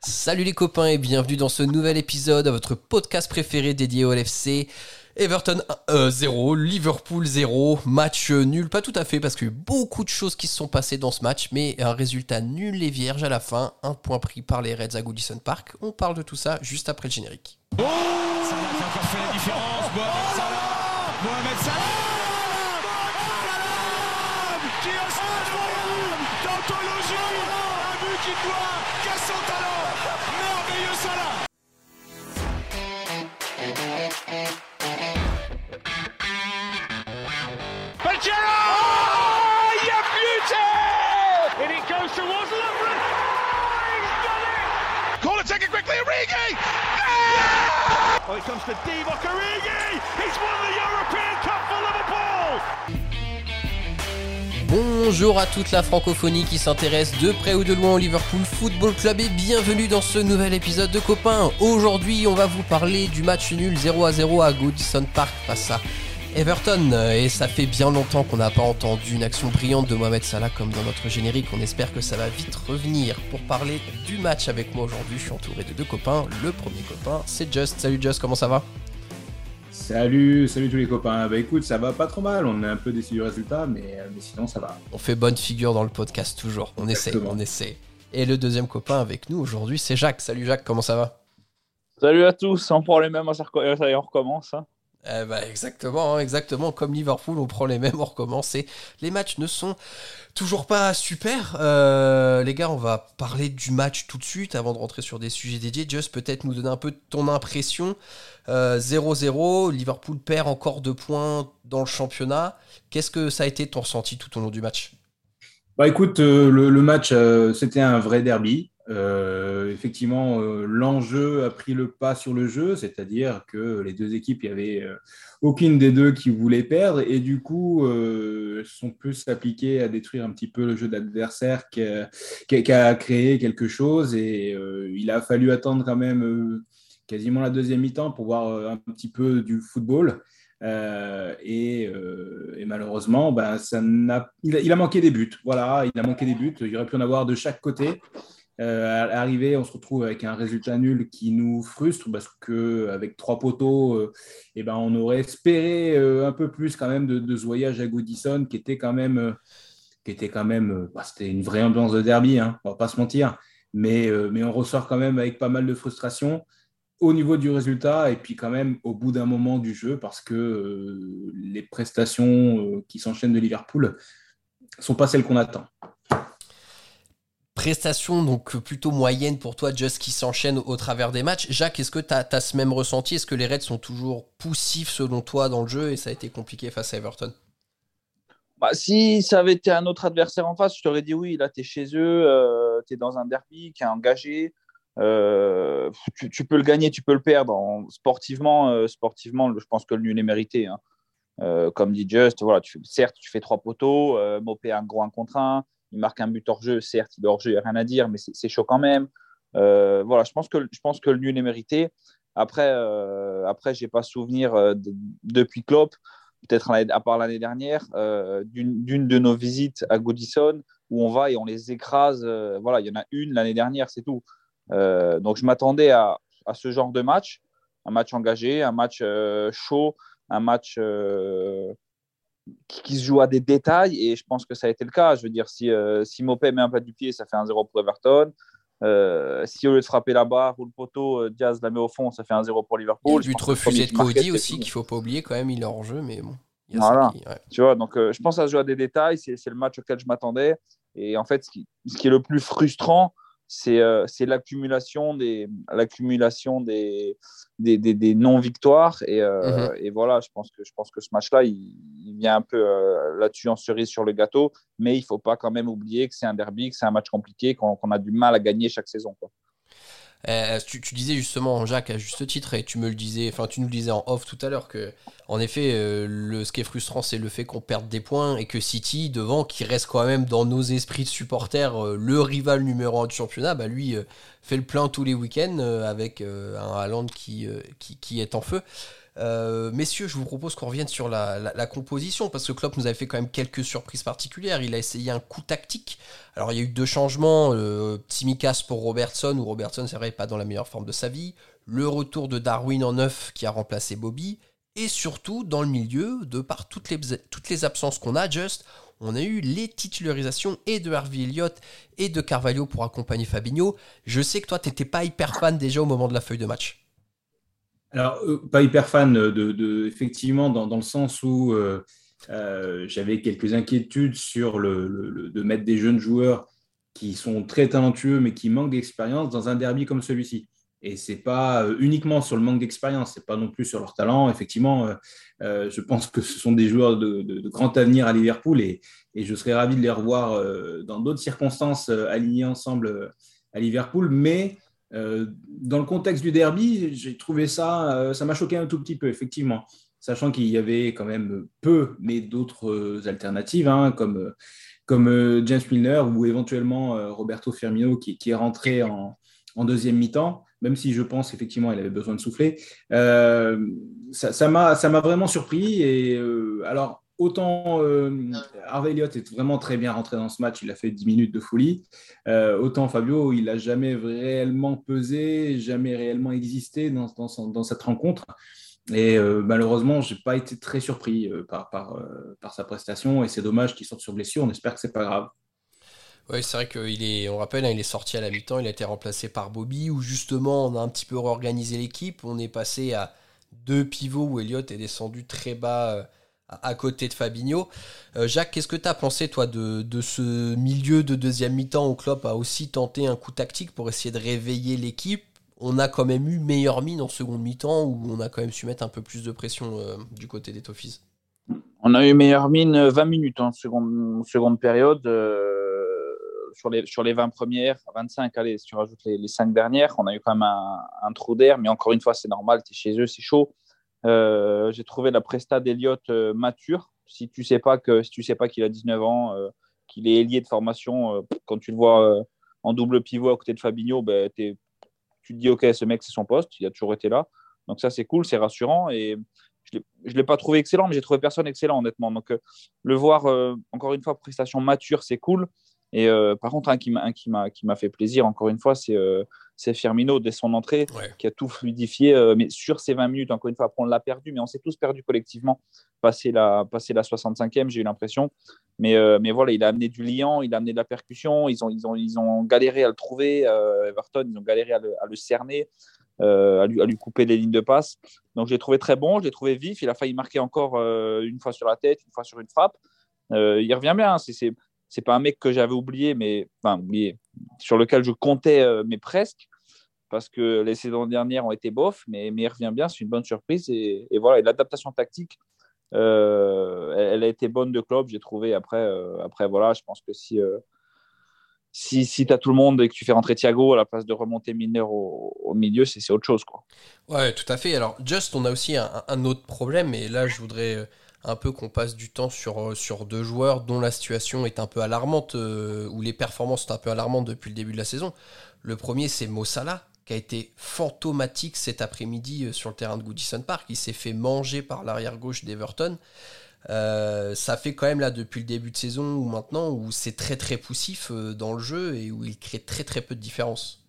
Salut les copains et bienvenue dans ce nouvel épisode de votre podcast préféré dédié au LFC. Everton 0, Liverpool 0, match nul, pas tout à fait parce qu'il y a beaucoup de choses qui se sont passées dans ce match, mais un résultat nul et vierge à la fin, un point pris par les Reds à Goodison Park. On parle de tout ça juste après le générique. Oh, Bonjour à toute la francophonie qui s'intéresse de près ou de loin au Liverpool Football Club et bienvenue dans ce nouvel épisode de Copains. Aujourd'hui, on va vous parler du match nul 0 à 0 à Goodison Park face Everton. Et ça fait bien longtemps qu'on n'a pas entendu une action brillante de Mohamed Salah comme dans notre générique. On espère que ça va vite revenir. Pour parler du match avec moi aujourd'hui, je suis entouré de deux copains. Le premier copain, c'est Just. Salut Just, comment ça va? Salut, salut tous les copains. Bah écoute, ça va pas trop mal. On est un peu déçu du résultat, mais, mais sinon ça va. On fait bonne figure dans le podcast toujours. On essaie, on essaie. Et le deuxième copain avec nous aujourd'hui, c'est Jacques. Salut Jacques, comment ça va? Salut à tous, on prend les mêmes, ça ça y on recommence. hein. Eh ben, exactement, hein, exactement. Comme Liverpool, on prend les mêmes, on recommence. Et les matchs ne sont toujours pas super. Euh, les gars, on va parler du match tout de suite avant de rentrer sur des sujets dédiés. Just peut-être nous donner un peu ton impression. Euh, 0-0, Liverpool perd encore deux points dans le championnat. Qu'est-ce que ça a été ton ressenti tout au long du match? Bah écoute, euh, le, match, euh, c'était un vrai derby. Euh, effectivement, euh, l'enjeu a pris le pas sur le jeu, c'est-à-dire que les deux équipes, il y avait euh, aucune des deux qui voulait perdre, et du coup, sont plus appliquées à détruire un petit peu le jeu d'adversaire qu'à créer quelque chose. Et il a fallu attendre quand même quasiment la deuxième mi-temps pour voir un petit peu du football. Et, malheureusement, n'a, il, a, il a manqué des buts. Voilà, il a manqué des buts. Il aurait pu en avoir de chaque côté. Euh, à l'arrivée, on se retrouve avec un résultat nul qui nous frustre parce que avec trois poteaux, euh, eh ben, on aurait espéré euh, un peu plus quand même de, de ce voyage à Goodison qui était quand même, qui était bah, c'était une vraie ambiance de derby, hein, on va pas se mentir. Mais, mais on ressort quand même avec pas mal de frustration au niveau du résultat et puis quand même au bout d'un moment du jeu parce que les prestations qui s'enchaînent de Liverpool sont pas celles qu'on attend. Prestation donc plutôt moyenne pour toi, Just qui s'enchaîne au travers des matchs. Jacques, est-ce que tu as, ce même ressenti? Est-ce que les Reds sont toujours poussifs selon toi dans le jeu et ça a été compliqué face à Everton? Bah, si ça avait été un autre adversaire en face, je t'aurais dit oui, là tu es chez eux, tu es dans un derby qui est engagé, euh, tu, peux le gagner, tu peux le perdre. En- sportivement, euh, sportivement, je pense que le nul est mérité. hein. Euh, comme dit Just, voilà, tu, certes, tu fais trois poteaux, euh, Mopé un gros 1 contre 1, il marque un but hors jeu, certes, il est hors jeu, il n'y a rien à dire, mais c'est chaud quand même. Euh, voilà, je pense, que, je pense que le nul est mérité. Après, euh, après je n'ai pas souvenir euh, de- depuis Klopp, peut-être à part l'année dernière, d'une de nos visites à Goodison où on va et on les écrase. voilà, il y en a une l'année dernière, c'est tout. Donc je m'attendais à, à ce genre de match, un match engagé, un match chaud, un match qui, qui se joue à des détails et je pense que ça a été le cas. Je veux dire, si, euh, si Mopé met un pas du pied, ça fait un 0 pour Everton. Euh, si au lieu de frapper la barre ou le poteau, euh, Diaz la met au fond, ça fait un 0 pour Liverpool. le but refusé de Cody aussi, qu'il faut pas oublier quand même, il est en jeu, mais bon. il y a Voilà. ça qui- ouais. Tu vois, donc euh, je pense ça se joue à des détails. C'est c'est le match auquel je m'attendais. Et en fait, ce qui, ce qui est le plus frustrant, c'est euh, c'est l'accumulation des, l'accumulation des, des, des- des non-victoires. Et, euh, et voilà, je pense que, je pense que ce match-là, il, il vient un peu euh, là-dessus en cerise sur le gâteau. Mais il ne faut pas quand même oublier que c'est un derby, que c'est un match compliqué, qu'on a du mal à gagner chaque saison. Quoi. Euh, tu, disais justement, Jacques, à juste titre, et tu me le disais, enfin, tu nous le disais en off tout à l'heure, que, en effet, euh, le, ce qui est frustrant, c'est le fait qu'on perde des points et que City, devant, qui reste quand même dans nos esprits de supporters, euh, le rival numéro un du championnat, bah, lui, fait le plein tous les week-ends avec un Haaland qui est en feu. Euh, messieurs, je vous propose qu'on revienne sur la, composition parce que Klopp nous avait fait quand même quelques surprises particulières. Il a essayé un coup tactique. Alors il y a eu deux changements euh, Timikas pour Robertson, où Robertson c'est vrai pas dans la meilleure forme de sa vie. Le retour de Darwin en neuf qui a remplacé Bobby. Et surtout dans le milieu, de par toutes les, toutes les absences qu'on a, juste, on a eu les titularisations et de Harvey Elliott et de Carvalho pour accompagner Fabinho. Je sais que toi, tu n'étais pas hyper fan déjà au moment de la feuille de match. Alors, euh, pas hyper fan de, effectivement, dans, le sens où euh, euh, j'avais quelques inquiétudes sur le, de mettre des jeunes joueurs qui sont très talentueux mais qui manquent d'expérience dans un derby comme celui-ci. Et c'est pas uniquement sur le manque d'expérience, c'est pas non plus sur leur talent. Effectivement, je pense que ce sont des joueurs de, grand avenir à Liverpool et, je serais ravi de les revoir dans d'autres circonstances alignés ensemble à Liverpool. Mais dans le contexte du derby, j'ai trouvé ça, euh, ça m'a choqué un tout petit peu, effectivement, sachant qu'il y avait quand même peu, mais d'autres euh, alternatives, hein, comme, comme James Milner ou éventuellement Roberto Firmino qui, est rentré en, deuxième mi-temps, même si je pense effectivement il avait besoin de souffler. ça m'a vraiment surpris. Et alors, autant euh, Harvey Elliott est vraiment très bien rentré dans ce match, il a fait 10 minutes de folie. Euh, autant Fabio, il n'a jamais réellement pesé, jamais réellement existé dans, cette rencontre. Et euh, malheureusement, je n'ai pas été très surpris par, par, sa prestation. Et c'est dommage qu'il sorte sur blessure. On espère que c'est pas grave. Oui, c'est vrai qu'il est, on rappelle, hein, il est sorti à la mi-temps, il a été remplacé par Bobby, où justement on a un petit peu réorganisé l'équipe. On est passé à deux pivots où Elliott est descendu très bas à côté de Fabinho. Euh, Jacques, qu'est-ce que tu as pensé, toi, de, ce milieu de deuxième mi-temps où Klopp a aussi tenté un coup tactique pour essayer de réveiller l'équipe? On a quand même eu meilleure mine en seconde mi-temps où on a quand même su mettre un peu plus de pression euh, du côté des Toffees. On a eu meilleure mine 20 minutes en seconde, seconde période. Euh, sur, les, sur les 20 premières, 25, allez, si tu rajoutes les, les 5 dernières, on a eu quand même un, un trou d'air. Mais encore une fois, c'est normal, tu es chez eux, c'est chaud. Euh, j'ai trouvé la presta d'Eliott euh, mature. Si tu sais pas que si tu sais pas qu'il a 19 ans, euh, qu'il est ailier de formation, quand tu le vois en double pivot à côté de Fabinho, ben, tu te dis ok, ce mec c'est son poste, il a toujours été là. Donc ça c'est cool, c'est rassurant et je ne l'ai pas trouvé excellent, mais j'ai trouvé personne excellent honnêtement. Donc le voir encore une fois prestation mature, c'est cool. Et par contre, un qui m'a fait plaisir, encore une fois, c'est c'est Firmino dès son entrée qui a tout fluidifié. Euh, mais sur ces 20 minutes, encore une fois, après on l'a perdu, mais on s'est tous perdus collectivement. Passé la, passé la 65e, j'ai eu l'impression. Mais, euh, mais voilà, il a amené du liant, il a amené de la percussion. Ils ont, ils ont, ils ont galéré à le trouver, euh, Everton, ils ont galéré à le, cerner. à, lui, à, lui, couper les lignes de passe. Donc, je l'ai trouvé très bon, je l'ai trouvé vif. Il a failli marquer encore une fois sur la tête, une fois sur une frappe. il revient bien. Hein. C'est, c'est pas un mec que j'avais oublié, mais enfin oublié, sur lequel je comptais, euh, mais presque, parce que les saisons dernières ont été bof, mais, mais il revient bien, c'est une bonne surprise. Et, voilà, l'adaptation tactique, euh, elle, a été bonne de club, j'ai trouvé. Après, euh, après, voilà, je pense que si, si, si tu as tout le monde et que tu fais rentrer Thiago à la place de remonter Mineur au, milieu, c'est autre chose. Quoi. Ouais, tout à fait. Alors, Just, on a aussi un, un autre problème, et là, je voudrais un peu qu'on passe du temps sur, euh, sur deux joueurs dont la situation est un peu alarmante, euh, ou les performances sont un peu alarmantes depuis le début de la saison. Le premier, c'est Mossala, qui a été fantomatique cet après-midi euh, sur le terrain de Goodison Park. Il s'est fait manger par l'arrière-gauche d'Everton. ça fait quand même là depuis le début de saison ou maintenant où c'est très très poussif dans le jeu et où il crée très très peu de différence.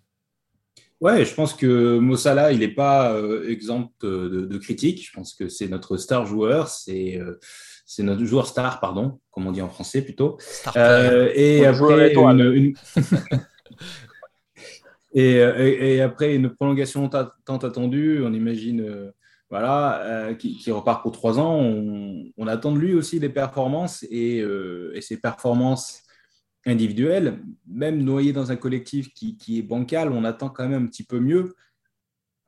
Ouais, je pense que Mossala, il n'est pas euh, exempt de, de, critiques. Je pense que c'est notre star joueur, c'est euh, c'est notre joueur star, pardon, comme on dit en français plutôt. Euh, et, après une, et, et, après une prolongation tant attendue, on imagine voilà, qui, qui, repart pour trois ans. On, on, attend de lui aussi des performances et, et ses performances individuel, même noyé dans un collectif qui, est bancal, on attend quand même un petit peu mieux.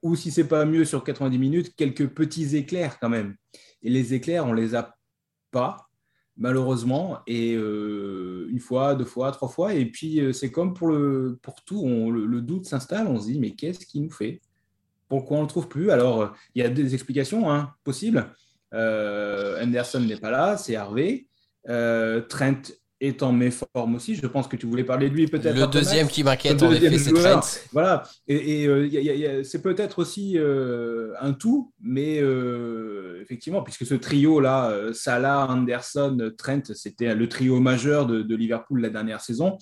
Ou si c'est pas mieux sur 90 minutes, quelques petits éclairs quand même. Et les éclairs, on les a pas, malheureusement. Et euh, une fois, deux fois, trois fois. Et puis, euh, c'est comme pour, le, pour tout, le, doute s'installe. On se dit, mais qu'est-ce qui nous fait? Pourquoi on ne le trouve plus? Alors, il y a des explications hein, possibles. Euh, Anderson n'est pas là, c'est Harvey. Trent est en méforme aussi. Je pense que tu voulais parler de lui peut-être. Le deuxième qui m'inquiète en effet, c'est Trent. Voilà, et, c'est peut-être aussi euh, un tout, mais euh, effectivement, puisque ce trio-là, euh, Salah, Anderson, Trent, c'était le trio majeur de, Liverpool la dernière saison.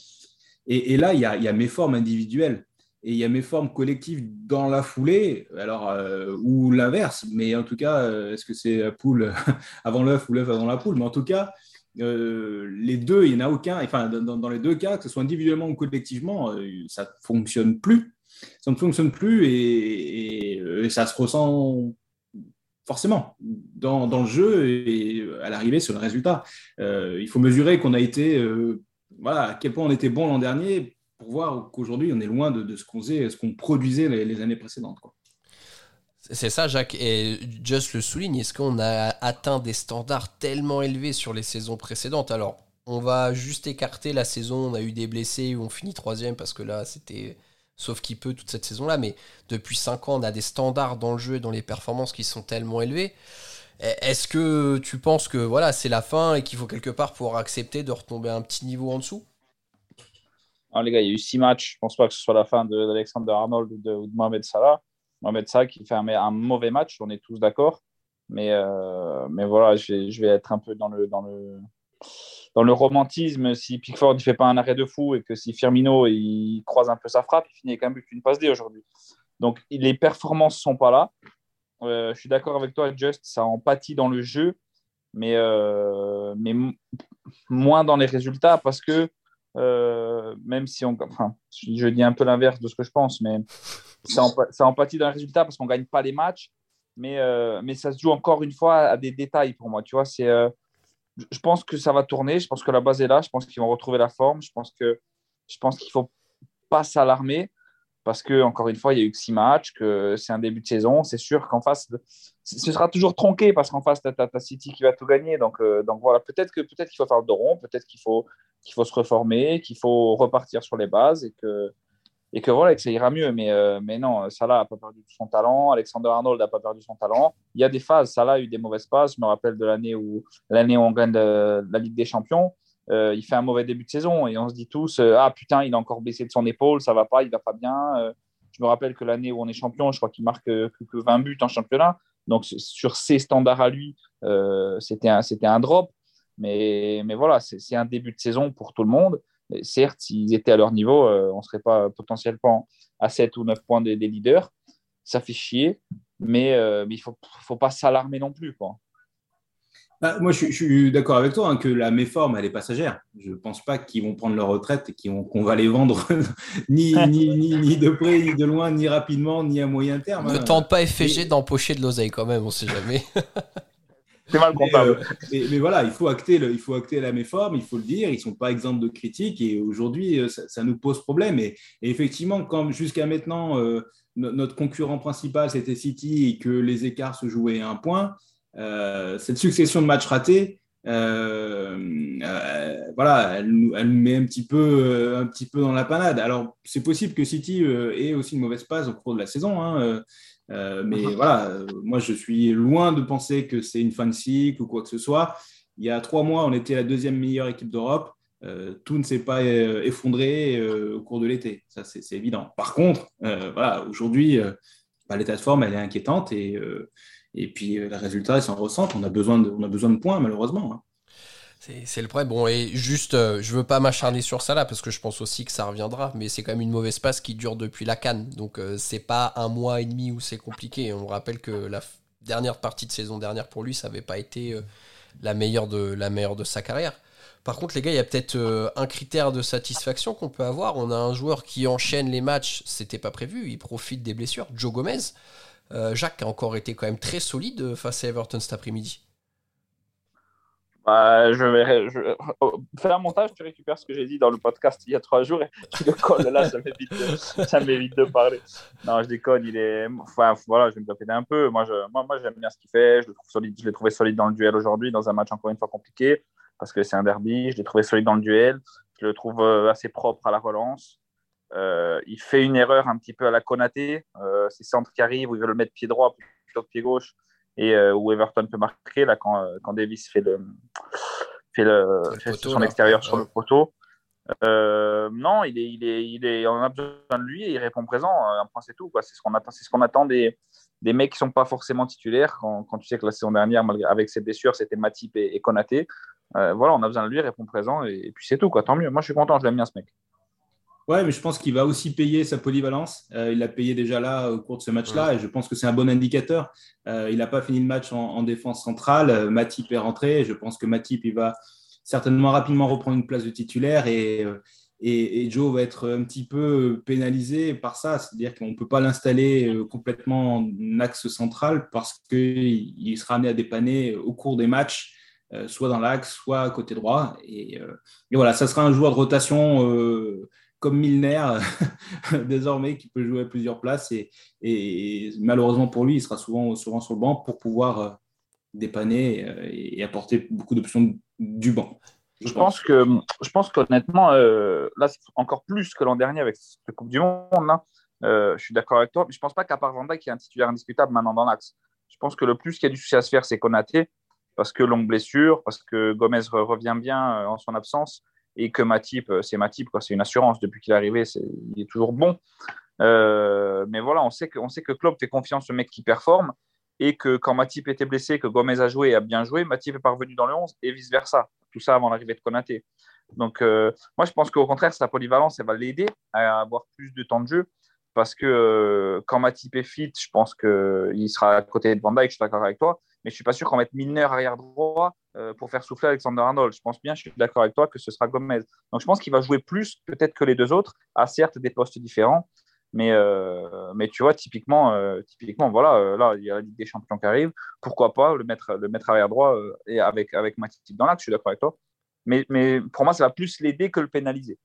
Et, là, il y a, y a méforme individuelle et il y a mes formes collectives dans la foulée, alors ou l'inverse, mais en tout cas, est-ce que c'est la poule avant l'œuf ou l'œuf avant la poule? Mais en tout cas, euh, les deux, il n'y en a aucun, enfin, dans, les deux cas, que ce soit individuellement ou collectivement, euh, ça ne fonctionne plus. Ça ne fonctionne plus et, euh, ça se ressent forcément dans, le jeu et à l'arrivée sur le résultat. il faut mesurer qu'on a été, voilà, à quel point on était bon l'an dernier pour voir qu'aujourd'hui on est loin de, ce qu'on faisait, ce qu'on produisait les, années précédentes. C'est ça, Jacques. Et Just le souligne, est-ce qu'on a atteint des standards tellement élevés sur les saisons précédentes? Alors, on va juste écarter la saison, on a eu des blessés, on finit troisième parce que là, c'était sauf qui peut toute cette saison-là. Mais depuis 5 ans, on a des standards dans le jeu et dans les performances qui sont tellement élevés. Est-ce que tu penses que voilà, c'est la fin et qu'il faut quelque part pouvoir accepter de retomber un petit niveau en dessous? Les gars, il y a eu 6 matchs. Je pense pas que ce soit la fin d'Alexander Arnold ou de Mohamed Salah. Mohamed Salah qui fait un, mauvais match, on est tous d'accord. Mais, euh, mais voilà, je vais, être un peu dans le, dans le, dans le romantisme. Si Pickford ne fait pas un arrêt de fou et que si Firmino il croise un peu sa frappe, il finit avec un but, une passe D aujourd'hui. Donc les performances ne sont pas là. Euh, je suis d'accord avec toi, Just, ça empathie dans le jeu, mais, euh, mais moins dans les résultats parce que même si on. Enfin, je dis un peu l'inverse de ce que je pense, mais ça empathie dans le résultat parce qu'on ne gagne pas les matchs, mais, euh, mais ça se joue encore une fois à des détails pour moi. Tu vois, c'est, euh, je pense que ça va tourner, je pense que la base est là, je pense qu'ils vont retrouver la forme, je pense, que, je pense qu'il ne faut pas s'alarmer parce que encore une fois, il y a eu que six matchs, que c'est un début de saison. C'est sûr qu'en face, ce sera toujours tronqué parce qu'en face, tu as, City qui va tout gagner. Donc, euh, donc voilà, peut-être que peut-être qu'il faut faire le rond, peut-être qu'il faut qu'il faut se reformer, qu'il faut repartir sur les bases et que et que voilà, que ça ira mieux. Mais, euh, mais non, Salah n'a pas perdu son talent, Alexander Arnold n'a pas perdu son talent. Il y a des phases, Salah a eu des mauvaises passes. Je me rappelle de l'année où, où on gagne la Ligue des Champions. Euh, il fait un mauvais début de saison et on se dit tous euh, Ah putain, il a encore baissé de son épaule, ça va pas, il va pas bien. je me rappelle que l'année où on est champion, je crois qu'il marque que, que 20 buts en championnat. Donc sur ses standards à lui, c'était un, un drop. Mais, mais voilà, c'est un début de saison pour tout le monde certes, s'ils étaient à leur niveau, euh, on ne serait pas potentiellement à 7 ou 9 points des, leaders. Ça fait chier, mais, euh, il ne faut, pas s'alarmer non plus. Quoi. Bah, moi, je, suis d'accord avec toi hein, que la méforme, elle est passagère. Je ne pense pas qu'ils vont prendre leur retraite et qu'on va les vendre ni, ni, ni, de près, ni de loin, ni rapidement, ni à moyen terme. Ne hein. tente pas FG d'empocher de l'oseille quand même, on ne sait jamais. C'est mal comptable. Mais, euh, mais, voilà, il faut, acter le, il faut acter la méforme, il faut le dire. Ils ne sont pas exempts de critiques et aujourd'hui, euh, ça, nous pose problème. Et, effectivement, comme jusqu'à maintenant, euh, notre concurrent principal, c'était City et que les écarts se jouaient à un point, cette succession de matchs ratés, voilà, elle, nous, elle met un petit, peu, un petit peu dans la panade. Alors, c'est possible que City ait aussi une mauvaise passe au cours de la saison. Hein, euh, mais voilà, euh, moi je suis loin de penser que c'est une fin de cycle ou quoi que ce soit. Il y a trois mois, on était la deuxième meilleure équipe d'Europe. Euh, tout ne s'est pas effondré au cours de l'été, ça c'est évident. Par contre, voilà, aujourd'hui, bah, l'état de forme elle est inquiétante et, et puis les résultats ils s'en ressentent. On a besoin de, on a besoin de points malheureusement. Hein. C'est le problème. Bon, et juste, euh, je veux pas m'acharner sur ça là, parce que je pense aussi que ça reviendra, mais c'est quand même une mauvaise passe qui dure depuis la canne. Donc, euh, c'est pas un mois et demi où c'est compliqué. On rappelle que la dernière partie de saison dernière pour lui, ça n'avait pas été euh, la, meilleure de, la meilleure de sa carrière. Par contre, les gars, il y a peut-être un critère de satisfaction qu'on peut avoir. On a un joueur qui enchaîne les matchs, c'était pas prévu, il profite des blessures. Joe Gomez. Jacques a encore été quand même très solide face à Everton cet après-midi. Bah, je vais oh, faire un montage, tu récupères ce que j'ai dit dans le podcast il y a trois jours et tu le colles là, ça m'évite de, parler. Non, je déconne, il est. Enfin, voilà, je vais me taper un peu. Moi, je, moi, moi j'aime bien ce qu'il fait. Je le trouve l'ai trouvé solide dans le duel aujourd'hui, dans un match encore une fois compliqué, parce que c'est un derby. Je l'ai trouvé solide dans le duel. Je le trouve euh, assez propre à la relance. Euh, il fait une erreur un petit peu à la Konaté. Euh, c'est centre qui arrive où il veut le mettre pied droit plutôt que pied gauche et euh, où Everton peut marquer là quand, euh, quand Davis fait le fait, le, son extérieur sur le poteau. non, il est, il est, il est, on a besoin de lui et il répond présent. Un point, c'est tout. C'est ce qu'on attend, c'est ce qu'on attend des, des mecs qui sont pas forcément titulaires. Quand, quand, tu sais que la saison dernière, avec ses blessures, c'était Matip et, et Konaté. voilà, on a besoin de lui, il répond présent et, et puis c'est tout. Quoi. Tant mieux. Moi, je suis content. Je l'aime bien ce mec. Ouais, mais je pense qu'il va aussi payer sa polyvalence. Euh, il l'a payé déjà là au cours de ce match-là et je pense que c'est un bon indicateur. Euh, il n'a pas fini le match en, défense centrale. Euh, Matip est rentré. Je pense que Matip il va certainement rapidement reprendre une place de titulaire et, et, Joe va être un petit peu pénalisé par ça. C'est-à-dire qu'on ne peut pas l'installer complètement en axe central parce qu'il sera amené à dépanner au cours des matchs. soit dans l'axe, soit à côté droit. Et, et, voilà, ça sera un joueur de rotation comme Milner désormais qui peut jouer à plusieurs places et, malheureusement pour lui il sera souvent, souvent sur le banc pour pouvoir euh, dépanner euh, et, apporter beaucoup d'options du banc. Je, pense. que je pense qu'honnêtement euh, là encore plus que l'an dernier avec cette Coupe du Monde je suis d'accord avec toi mais je pense pas qu'à part Van Dijk qui est un titulaire indiscutable maintenant dans l'axe je pense que le plus qu'il y a du souci à se faire c'est Konaté parce que longue blessure parce que Gomez revient bien en son absence et que Matip, euh, c'est Matip, c'est une assurance. Depuis qu'il est arrivé, il est toujours bon. Euh, mais voilà, on sait, que, on sait que Klopp fait confiance au mec qui performe et que quand Matip était blessé, que Gomez a joué et a bien joué, Matip est parvenu dans le 11 et vice-versa. Tout ça avant l'arrivée de Konaté. Donc, euh, moi, je pense qu'au contraire, sa polyvalence, elle va l'aider à avoir plus de temps de jeu parce que quand Matip est fit, je pense qu'il sera à côté de Van Dijk, je suis d'accord avec toi mais je suis pas sûr qu'on mette Milner arrière droit pour faire souffler Alexander Arnold. Je pense bien, je suis d'accord avec toi, que ce sera Gomez. Donc je pense qu'il va jouer plus peut-être que les deux autres, à certes des postes différents, mais, euh, mais tu vois, typiquement, euh, typiquement voilà, là, il y a la Ligue des Champions qui arrive. Pourquoi pas le mettre, le mettre droit et avec, avec Matip dans l'axe, je suis d'accord avec toi. Mais, mais pour moi, ça va plus l'aider que le pénaliser.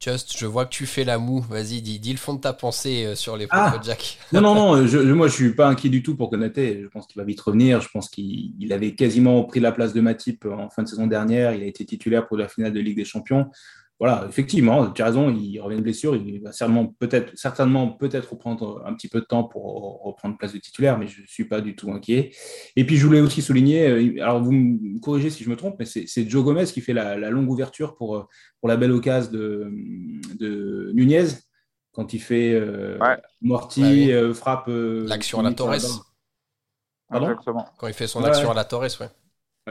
Just, je vois que tu fais la moue. Vas-y, dis, dis le fond de ta pensée euh, sur les propos ah. de Jack. non, non, non, je, moi je suis pas inquiet du tout pour Konaté. Je pense qu'il va vite revenir. Je pense qu'il avait quasiment pris la place de Matip en fin de saison dernière. Il a été titulaire pour la finale de Ligue des Champions voilà, effectivement, tu as raison, il revient de blessure, il va certainement peut-être certainement peut-être reprendre un petit peu de temps pour reprendre place de titulaire, mais je ne suis pas du tout inquiet. Et puis je voulais aussi souligner, euh, alors vous me corrigez si je me trompe, mais c'est Joe Gomez qui fait la, longue ouverture pour, pour la belle occasion de, de Nunez quand il fait euh, Morty, euh, frappe. L'action à la Torres. Quand il fait son action à la Torres, ouais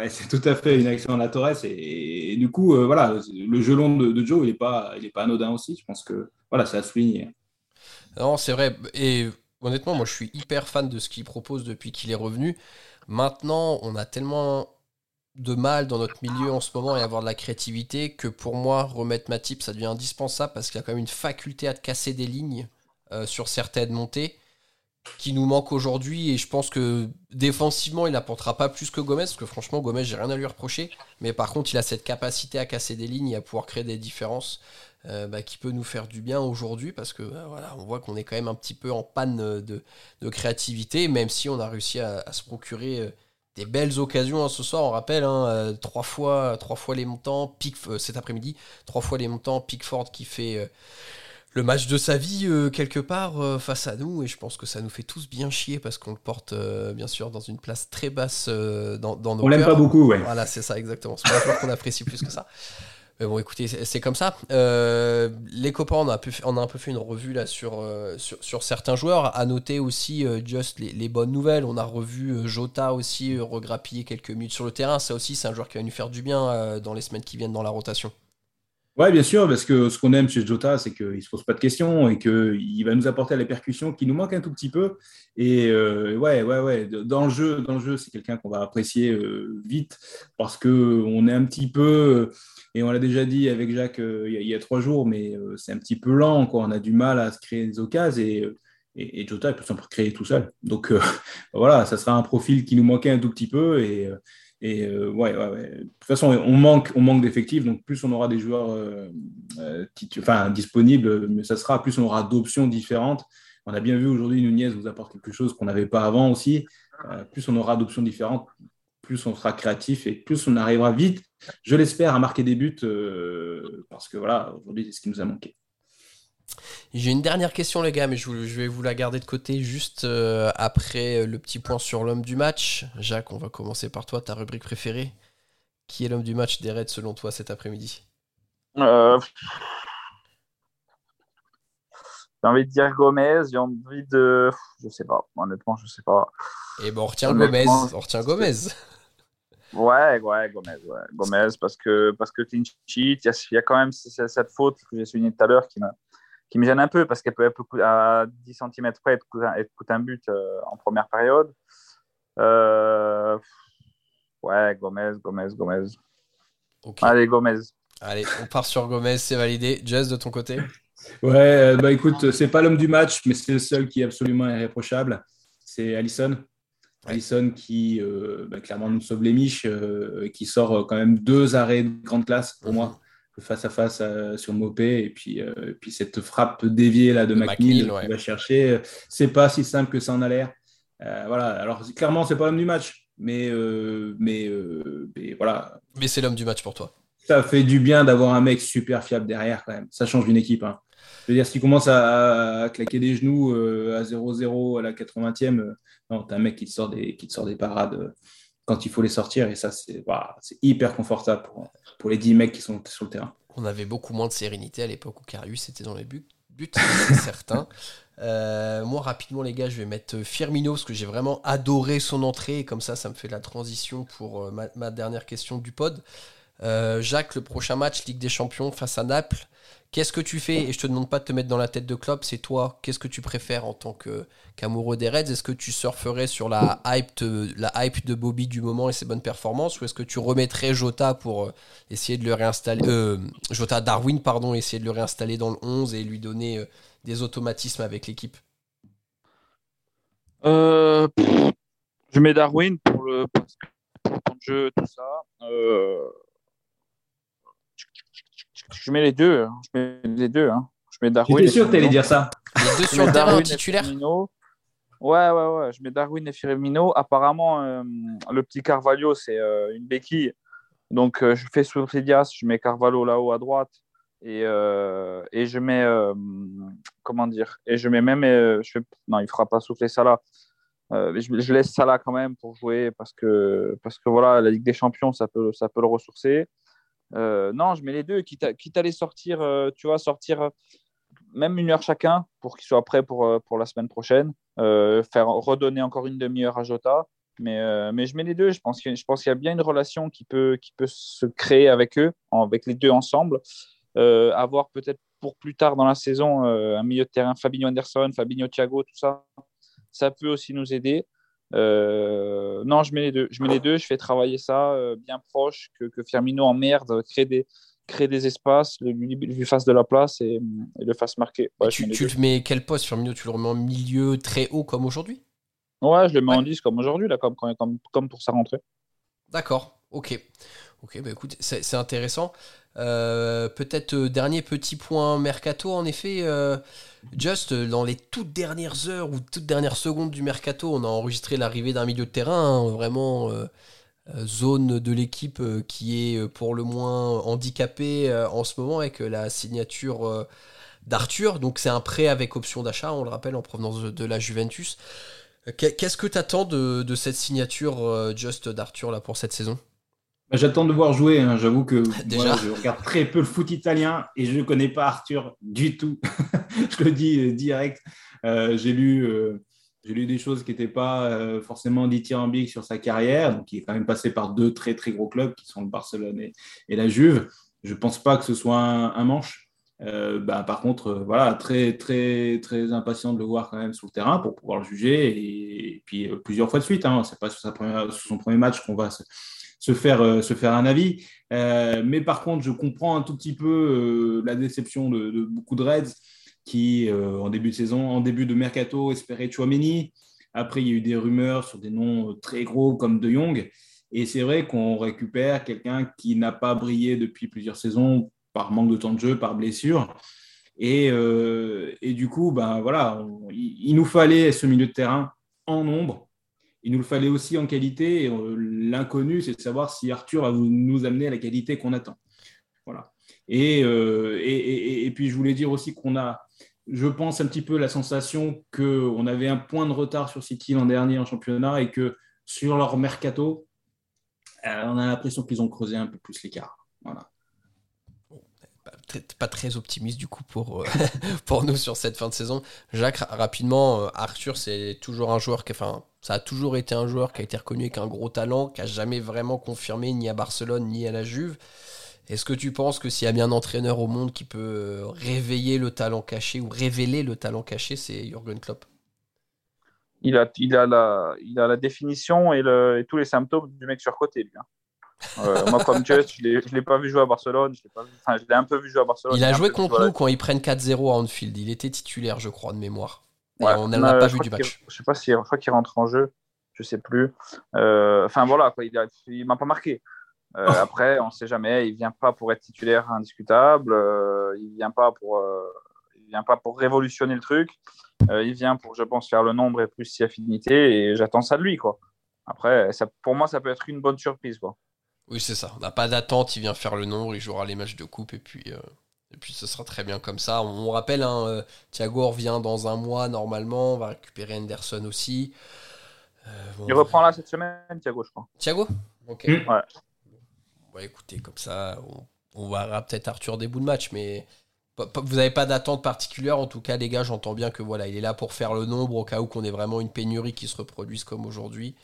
c'est tout à fait une action à la Torres. Et, du coup, euh, voilà, le jeu long de, Joe, il n'est pas, il est pas anodin aussi. Je pense que voilà, ça a souligné. Non, c'est vrai. Et honnêtement, moi, je suis hyper fan de ce qu'il propose depuis qu'il est revenu. Maintenant, on a tellement de mal dans notre milieu en ce moment et avoir de la créativité que pour moi, remettre Matip, ça devient indispensable parce qu'il a quand même une faculté à te casser des lignes euh, sur certaines montées qui nous manque aujourd'hui et je pense que défensivement il n'apportera pas plus que Gomez parce que franchement Gomez j'ai rien à lui reprocher. Mais par contre il a cette capacité à casser des lignes et à pouvoir créer des différences euh, bah, qui peut nous faire du bien aujourd'hui parce que bah, voilà on voit qu'on est quand même un petit peu en panne de, créativité même si on a réussi à, se procurer euh, des belles occasions hein, ce soir on rappelle hein, euh, trois fois trois fois les montants Pick, cet après-midi trois fois les montants Pickford qui fait le match de sa vie euh, quelque part euh, face à nous et je pense que ça nous fait tous bien chier parce qu'on le porte euh, bien sûr dans une place très basse dans, dans, nos On l'aime pas beaucoup, ouais. Voilà, c'est ça exactement. C'est pas qu'on apprécie plus que ça. Mais bon, écoutez, c'est comme ça. les copains, on a, on a un peu fait une revue là sur, sur, certains joueurs. À noter aussi just les, bonnes nouvelles. On a revu Jota aussi regrappiller quelques minutes sur le terrain. Ça aussi, c'est un joueur qui va nous faire du bien dans les semaines qui viennent dans la rotation. Oui, bien sûr, parce que ce qu'on aime chez Jota, c'est qu'il ne se pose pas de questions et qu'il va nous apporter la percussion qui nous manque un tout petit peu. Et euh, ouais, ouais, ouais, dans le jeu, dans le jeu, c'est quelqu'un qu'on va apprécier euh, vite parce qu'on est un petit peu, et on l'a déjà dit avec Jacques euh, il, y a, trois jours, mais c'est un petit peu lent, quoi. On a du mal à se créer des occasions et, et, Jota, il peut s'en créer tout seul. Donc voilà, ça sera un profil qui nous manquait un tout petit peu et et euh, ouais, ouais, de toute façon, on manque, on manque d'effectifs, donc plus on aura des joueurs euh, euh, disponibles, mieux ça sera, plus on aura d'options différentes. On a bien vu aujourd'hui, Nunez vous apporte quelque chose qu'on n'avait pas avant aussi. plus on aura d'options différentes, plus on sera créatif et plus on arrivera vite, je l'espère, à marquer des buts, parce que voilà, aujourd'hui, c'est ce qui nous a manqué. J'ai une dernière question, les gars, mais je, vais vous la garder de côté juste euh, après le petit point sur l'homme du match. Jacques, on va commencer par toi, ta rubrique préférée. Qui est l'homme du match des Reds selon toi cet après-midi? Euh, J'ai envie de dire Gomez, j'ai envie de. Je sais pas, honnêtement, je sais pas. Et eh bon, on retient Gomez. On retient Gomez. Ouais, ouais, Gomez, ouais. Gomez, parce que, parce que clean sheet, il y, a quand même cette faute que j'ai soulignée tout à l'heure qui me, qui me gêne un peu parce qu'elle peut, à 10 cm près être coûte un, but euh, en première période. Euh, ouais, Gomez, Gomez, Gomez. Allez, Gomez. Allez, on part sur Gomez, c'est validé. Jess, de ton côté? Ouais, euh, bah écoute, c'est pas l'homme du match, mais c'est le seul qui est absolument irréprochable. C'est Allison. Allison qui euh, bah, clairement nous sauve les miches, euh, qui sort quand même deux arrêts de grande classe pour moi, face à face sur Mopé, et puis, puis cette frappe déviée là de, McNeil, qui va chercher. C'est pas si simple que ça en a l'air. voilà, alors clairement, c'est pas l'homme du match, mais, mais, mais voilà. Mais c'est l'homme du match pour toi. Ça fait du bien d'avoir un mec super fiable derrière quand même. Ça change une équipe. Hein. Je veux dire, s'il commence à, claquer des genoux euh, à 0-0 à la 80e, euh, non, t'as un mec qui te sort des, qui te sort des parades euh, quand il faut les sortir. Et ça, c'est hyper confortable pour, les 10 mecs qui sont sur le terrain. On avait beaucoup moins de sérénité à l'époque où Carius était dans les buts, c'est certain. moi, rapidement, les gars, je vais mettre Firmino parce que j'ai vraiment adoré son entrée. Et comme ça, ça me fait la transition pour ma, ma dernière question du pod. Jacques, le prochain match, Ligue des Champions face à Naples. Qu'est-ce que tu fais? Et je te demande pas de te mettre dans la tête de Klopp, c'est toi. Qu'est-ce que tu préfères en tant qu'amoureux des Reds? Est-ce que tu surferais sur la hype, de, de Bobby du moment et ses bonnes performances? Ou est-ce que tu remettrais Jota pour euh, essayer de le réinstaller euh, Jota Darwin, pardon, essayer de le réinstaller dans le 11 et lui donner euh, des automatismes avec l'équipe? Je mets Darwin pour le, pour le jeu, tout ça. Je mets les deux. Hein. Je mets les deux. Hein. Je mets Darwin. J'étais sûr que tu allais dire ça. Les deux sur le terrain titulaire. Ouais, ouais, ouais. Je mets Darwin et Firmino. Apparemment, euh, le petit Carvalho, c'est euh, une béquille. Donc, euh, je fais sur Dias, je mets Carvalho là-haut à droite. Et, et je mets. comment dire Et je mets même. je fais, non, il ne fera pas souffler Salah. Je, je, laisse Salah quand même pour jouer parce que, parce que voilà, la Ligue des Champions, ça peut, ça peut le ressourcer. Euh, non, je mets les deux, quitte à, les sortir, euh, tu vois, sortir euh, même une heure chacun pour qu'ils soient prêts pour, pour la semaine prochaine, faire redonner encore une demi-heure à Jota. Mais, mais je mets les deux. Je pense qu'il y a bien une relation qui peut, qui peut se créer avec eux, avec les deux ensemble. avoir peut-être pour plus tard dans la saison un milieu de terrain, Fabinho Anderson, Fabinho Thiago, tout ça, ça peut aussi nous aider. Euh, non, je mets les deux. Je mets les deux. Je fais travailler ça euh, bien proche, que, que, Firmino en merde, crée des, crée des espaces, lui, lui fasse de la place et, le fasse marquer. tu, le mets quel poste, Firmino? Tu le remets en milieu très haut comme aujourd'hui? Ouais, je le mets en 10 comme aujourd'hui, là, comme, comme, comme pour sa rentrée. D'accord, ok. Ok, bah écoute, c'est intéressant. Euh, peut-être dernier petit point mercato, en effet. Just dans les toutes dernières heures ou toutes dernières secondes du mercato, on a enregistré l'arrivée d'un milieu de terrain, hein, vraiment euh, euh, zone de l'équipe euh, qui est pour le moins handicapée en ce moment avec la signature d'Arthur. Donc c'est un prêt avec option d'achat, on le rappelle, en provenance de, la Juventus. Qu'est-ce que tu attends de, de, cette signature Just d'Arthur là pour cette saison? J'attends de voir jouer. Hein. J'avoue que je regarde très peu le foot italien et je ne connais pas Arthur du tout. je le dis euh, direct. Euh, j'ai lu, euh, lu des choses qui n'étaient pas forcément dithyrambiques sur sa carrière. Donc, il est quand même passé par deux très très gros clubs qui sont le Barcelone et, la Juve. Je ne pense pas que ce soit un, manche. Bah, par contre, voilà, très très très impatient de le voir quand même sur le terrain pour pouvoir le juger et, puis plusieurs fois de suite. Hein. C'est pas sur, sa sur, son premier match qu'on va se, se faire, euh, se faire un avis. Euh, mais par contre, je comprends un tout petit peu euh, la déception de, beaucoup de Reds qui, en début de saison, en début de mercato, espéraient Chouameni. Après, il y a eu des rumeurs sur des noms très gros comme De Jong. Et c'est vrai qu'on récupère quelqu'un qui n'a pas brillé depuis plusieurs saisons par manque de temps de jeu, par blessure. Et, et du coup, ben, voilà, il, nous fallait ce milieu de terrain en nombre il nous le fallait aussi en qualité. Euh, l'inconnu, c'est de savoir si Arthur va nous amener à la qualité qu'on attend. Voilà. Euh, et, puis, je voulais dire aussi qu'on a, je pense, un petit peu la sensation qu'on avait un point de retard sur City l'an dernier en championnat et que sur leur mercato, on a l'impression qu'ils ont creusé un peu plus l'écart. Voilà pas très optimiste du coup pour, euh, nous sur cette fin de saison. Jacques, rapidement, euh, Arthur, c'est toujours un joueur qui, enfin, ça a toujours été un joueur qui a été reconnu avec un gros talent, qui a jamais vraiment confirmé ni à Barcelone ni à la Juve. Est-ce que tu penses que s'il y a bien un entraîneur au monde qui peut réveiller le talent caché ou révéler le talent caché, c'est Jürgen Klopp? Il a, il, a la, il a la définition et, le, et tous les symptômes du mec surcoté, lui. Hein. Euh, moi, comme tu je ne l'ai pas vu jouer à Barcelone. Je l'ai un peu vu jouer à Barcelone. Il a joué contre nous quand ils prennent 4-0 à Anfield. Il était titulaire, je crois, de mémoire. On n'a pas vu du match. Je sais pas si je crois qu'il rentre en jeu. Je sais plus. Euh, enfin voilà, quoi, il ne m'a pas marqué. Euh, oh. Après, on ne sait jamais. Il vient pas pour être titulaire indiscutable. il vient pas pour. il vient pas pour révolutionner le truc. il vient pour, je pense, faire le nombre et plus si affinité. Et j'attends ça de lui, quoi. Après, ça, pour moi, ça peut être une bonne surprise, quoi. Oui, c'est ça. On n'a pas d'attente, il vient faire le nombre, il jouera les matchs de coupe et puis, euh, et puis ce sera très bien comme ça. On, rappelle, hein, euh, Thiago revient dans un mois normalement, on va récupérer Anderson aussi. Euh, il reprend là cette semaine, Thiago, je crois. Thiago Ok. Mm. Ouais. Bon, écoutez, comme ça, on, verra peut-être Arthur des bouts de match, mais vous n'avez pas d'attente particulière, en tout cas, les gars, j'entends bien que voilà, il est là pour faire le nombre au cas où qu'on ait vraiment une pénurie qui se reproduise comme aujourd'hui.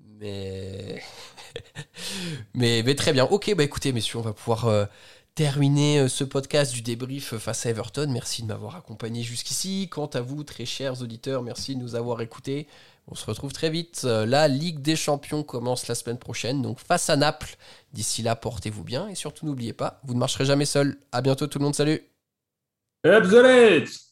Mais... mais... très bien. Ok, bah écoutez, messieurs, on va pouvoir euh, terminer euh, ce podcast du débrief face à Everton. Merci de m'avoir accompagné jusqu'ici. Quant à vous, très chers auditeurs, merci de nous avoir écoutés. On se retrouve très vite. Euh, la Ligue des Champions commence la semaine prochaine, donc face à Naples. D'ici là, portez-vous bien et surtout n'oubliez pas, vous ne marcherez jamais seul. À bientôt tout le monde, salut. Absolute